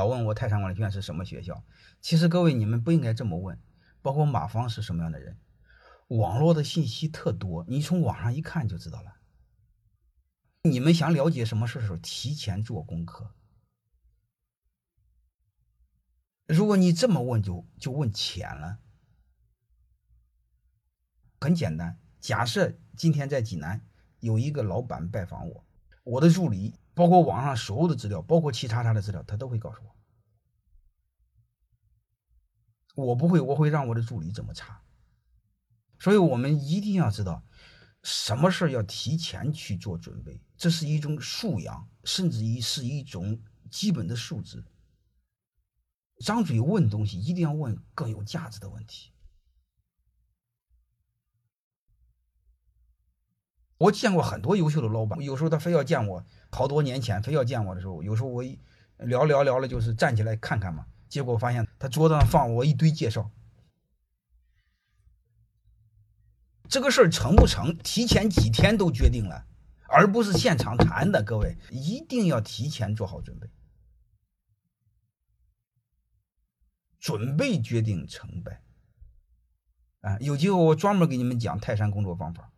老问我泰山管理学院是什么学校，其实各位你们不应该这么问。包括马芳是什么样的人，网络的信息特多，你从网上一看就知道了。你们想了解什么事的时候，提前做功课。如果你这么问，就就问浅了。很简单，假设今天在济南有一个老板拜访我，我的助理包括网上所有的资料，包括其他他的资料，他都会告诉我。我不会，我会让我的助理怎么查。所以我们一定要知道，什么事要提前去做准备，这是一种素养，甚至于是一种基本的素质。张嘴问东西，一定要问更有价值的问题。我见过很多优秀的老板，有时候他非要见我，好多年前非要见我的时候，有时候我一聊聊聊了，就是站起来看看嘛。结果发现他桌子上放我一堆介绍，这个事儿成不成，提前几天都决定了，而不是现场谈的。各位一定要提前做好准备，准备决定成败。啊，有机会我专门给你们讲泰山工作方法。